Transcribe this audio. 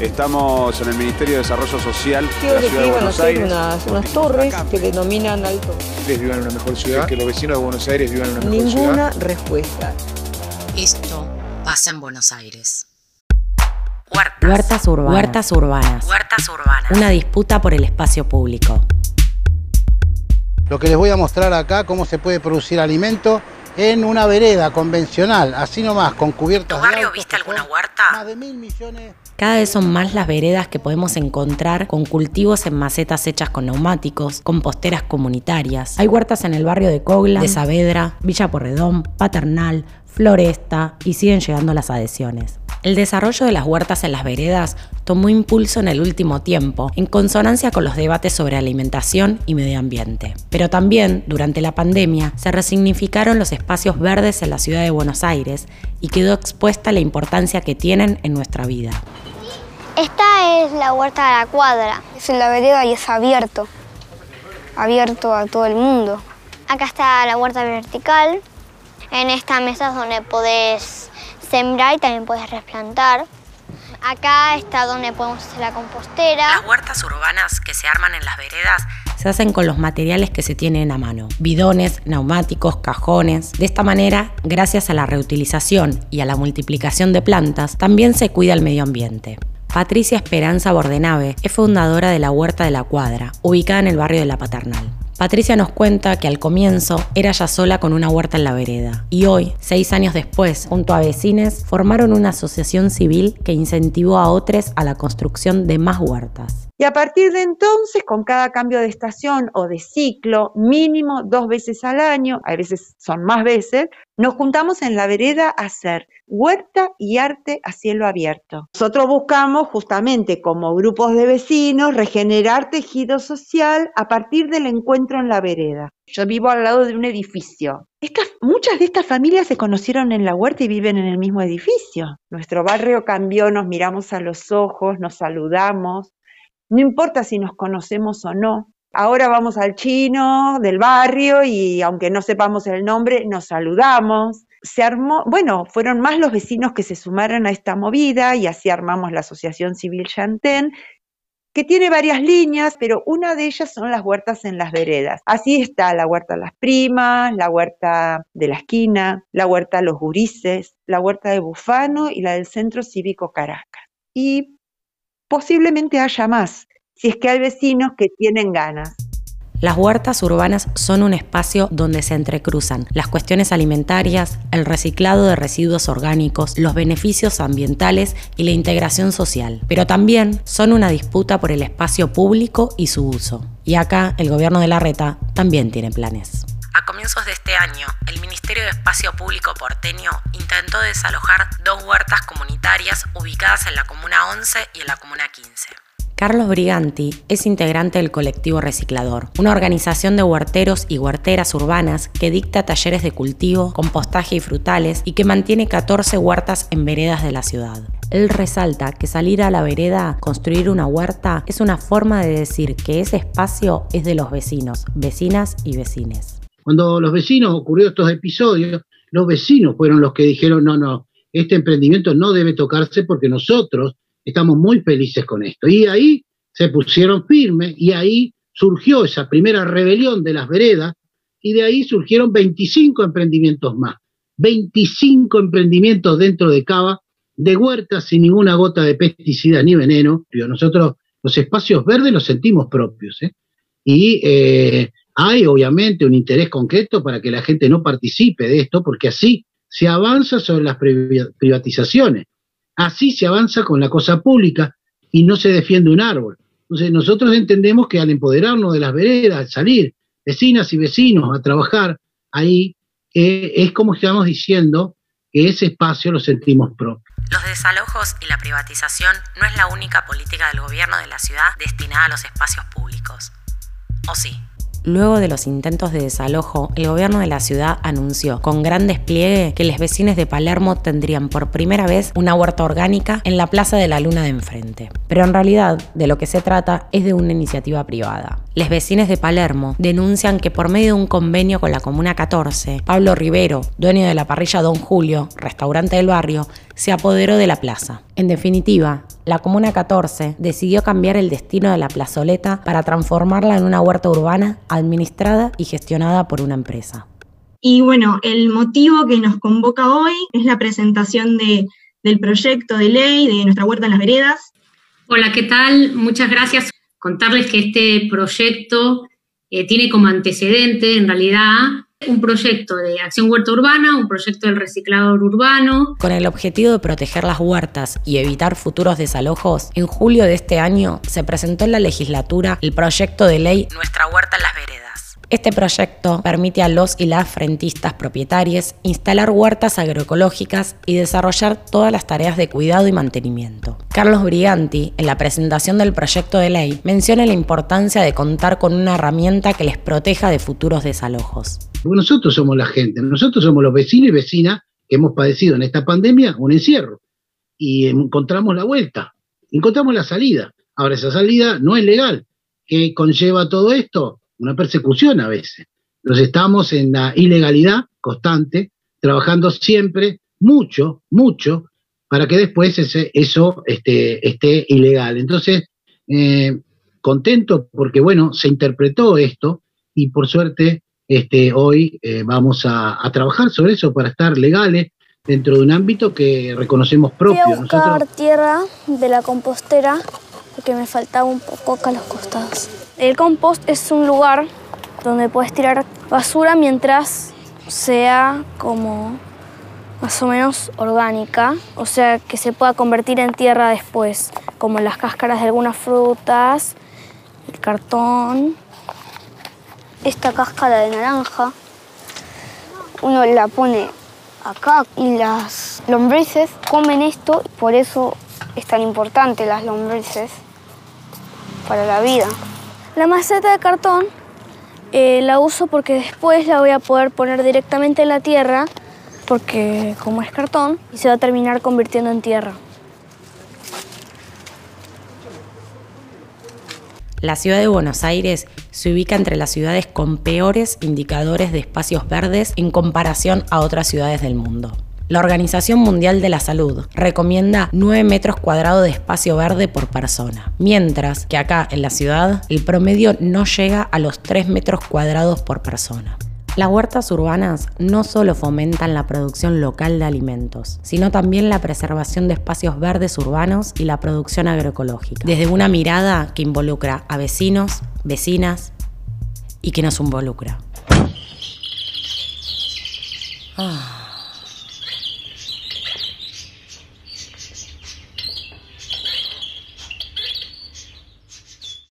Estamos en el Ministerio de Desarrollo Social de la que Ciudad de Buenos hacer Aires. unas, unas torres que denominan alto. ustedes vivan en una mejor ciudad, que los vecinos de Buenos Aires vivan en una mejor ciudad. Ninguna respuesta. Esto pasa en Buenos Aires. Huertas urbanas. Huertas urbanas. Huertas urbanas. Una disputa por el espacio público. Lo que les voy a mostrar acá, cómo se puede producir alimento en una vereda convencional, así nomás, con cubiertas ¿Tu de barrio autos, viste alguna huerta? Más de mil millones. Cada vez son más las veredas que podemos encontrar con cultivos en macetas hechas con neumáticos, composteras comunitarias. Hay huertas en el barrio de Coglan, de Saavedra, Villa Porredón, Paternal, Floresta y siguen llegando las adhesiones. El desarrollo de las huertas en las veredas tomó impulso en el último tiempo, en consonancia con los debates sobre alimentación y medio ambiente. Pero también, durante la pandemia, se resignificaron los espacios verdes en la ciudad de Buenos Aires y quedó expuesta la importancia que tienen en nuestra vida. Esta es la huerta de la cuadra. Es en la vereda y es abierto, abierto a todo el mundo. Acá está la huerta vertical. En esta mesa es donde podés sembrar y también podés replantar. Acá está donde podemos hacer la compostera. Las huertas urbanas que se arman en las veredas Se hacen con los materiales que se tienen a mano, bidones, neumáticos, cajones. De esta manera, gracias a la reutilización y a la multiplicación de plantas, también se cuida el medio ambiente. Patricia Esperanza Bordenave es fundadora de la Huerta de la Cuadra, ubicada en el barrio de La Paternal. Patricia nos cuenta que al comienzo era ya sola con una huerta en la vereda y hoy, seis años después, junto a vecines, formaron una asociación civil que incentivó a otros a la construcción de más huertas. Y a partir de entonces, con cada cambio de estación o de ciclo, mínimo dos veces al año, a veces son más veces, nos juntamos en la vereda a hacer huerta y arte a cielo abierto. Nosotros buscamos justamente como grupos de vecinos regenerar tejido social a partir del encuentro en la vereda. Yo vivo al lado de un edificio. Muchas de estas familias se conocieron en la huerta y viven en el mismo edificio. Nuestro barrio cambió, nos miramos a los ojos, nos saludamos. No importa si nos conocemos o no. Ahora vamos al chino del barrio y aunque no sepamos el nombre, nos saludamos. Se armó, bueno, fueron más los vecinos que se sumaron a esta movida y así armamos la Asociación Civil Chantén, que tiene varias líneas, pero una de ellas son las huertas en las veredas. Así está la huerta Las Primas, la huerta de la esquina, la huerta Los Gurises, la huerta de Bufano y la del Centro Cívico Caracas. Y posiblemente haya más, si es que hay vecinos que tienen ganas. Las huertas urbanas son un espacio donde se entrecruzan las cuestiones alimentarias, el reciclado de residuos orgánicos, los beneficios ambientales y la integración social. Pero también son una disputa por el espacio público y su uso. Y acá el gobierno de la reta también tiene planes. A comienzos de este año, el Ministerio de Espacio Público porteño intentó desalojar dos huertas comunitarias ubicadas en la Comuna 11 y en la Comuna 15. Carlos Briganti es integrante del colectivo Reciclador, una organización de huerteros y huerteras urbanas que dicta talleres de cultivo, compostaje y frutales y que mantiene 14 huertas en veredas de la ciudad. Él resalta que salir a la vereda, construir una huerta, es una forma de decir que ese espacio es de los vecinos, vecinas y vecines. Cuando los vecinos ocurrió estos episodios, los vecinos fueron los que dijeron, no, no, este emprendimiento no debe tocarse porque nosotros estamos muy felices con esto. Y ahí se pusieron firmes y ahí surgió esa primera rebelión de las veredas y de ahí surgieron 25 emprendimientos más. 25 emprendimientos dentro de Cava, de huertas sin ninguna gota de pesticidas ni veneno. Nosotros los espacios verdes los sentimos propios. ¿eh? Y eh, hay obviamente un interés concreto para que la gente no participe de esto, porque así se avanza sobre las privatizaciones. Así se avanza con la cosa pública y no se defiende un árbol. Entonces nosotros entendemos que al empoderarnos de las veredas, al salir vecinas y vecinos a trabajar ahí, eh, es como estamos diciendo que ese espacio lo sentimos propio. Los desalojos y la privatización no es la única política del gobierno de la ciudad destinada a los espacios públicos. ¿O sí? Luego de los intentos de desalojo, el gobierno de la ciudad anunció con gran despliegue que los vecinos de Palermo tendrían por primera vez una huerta orgánica en la Plaza de la Luna de enfrente. Pero en realidad, de lo que se trata es de una iniciativa privada. Los vecinos de Palermo denuncian que por medio de un convenio con la Comuna 14, Pablo Rivero, dueño de la parrilla Don Julio, restaurante del barrio, se apoderó de la plaza. En definitiva, la Comuna 14 decidió cambiar el destino de la plazoleta para transformarla en una huerta urbana administrada y gestionada por una empresa. Y bueno, el motivo que nos convoca hoy es la presentación de, del proyecto de ley de nuestra huerta en las veredas. Hola, ¿qué tal? Muchas gracias. Contarles que este proyecto eh, tiene como antecedente, en realidad, un proyecto de acción huerta urbana, un proyecto del reciclador urbano. Con el objetivo de proteger las huertas y evitar futuros desalojos, en julio de este año se presentó en la legislatura el proyecto de ley Nuestra huerta en las veredas este proyecto permite a los y las frentistas propietarias instalar huertas agroecológicas y desarrollar todas las tareas de cuidado y mantenimiento. Carlos Briganti, en la presentación del proyecto de ley, menciona la importancia de contar con una herramienta que les proteja de futuros desalojos. Nosotros somos la gente, nosotros somos los vecinos y vecinas que hemos padecido en esta pandemia un encierro y encontramos la vuelta, encontramos la salida. Ahora esa salida no es legal. ¿Qué conlleva todo esto? Una persecución a veces. Nos estamos en la ilegalidad constante, trabajando siempre mucho, mucho, para que después ese, eso esté, esté ilegal. Entonces, eh, contento porque, bueno, se interpretó esto y por suerte este, hoy eh, vamos a, trabajar sobre eso para estar legales dentro de un ámbito que reconocemos propio. Voy a buscar tierra de la compostera porque me faltaba un poco acá a los costados. El compost es un lugar donde puedes tirar basura mientras sea como más o menos orgánica, o sea, que se pueda convertir en tierra después, como las cáscaras de algunas frutas, el cartón, esta cáscara de naranja, uno la pone acá y las lombrices comen esto, por eso es tan importante las lombrices para la vida. La maceta de cartón eh, la uso porque después la voy a poder poner directamente en la tierra porque como es cartón se va a terminar convirtiendo en tierra. La ciudad de Buenos Aires se ubica entre las ciudades con peores indicadores de espacios verdes en comparación a otras ciudades del mundo. La Organización Mundial de la Salud recomienda 9 metros cuadrados de espacio verde por persona, mientras que acá en la ciudad el promedio no llega a los 3 metros cuadrados por persona. Las huertas urbanas no solo fomentan la producción local de alimentos, sino también la preservación de espacios verdes urbanos y la producción agroecológica, desde una mirada que involucra a vecinos, vecinas y que nos involucra. Ah.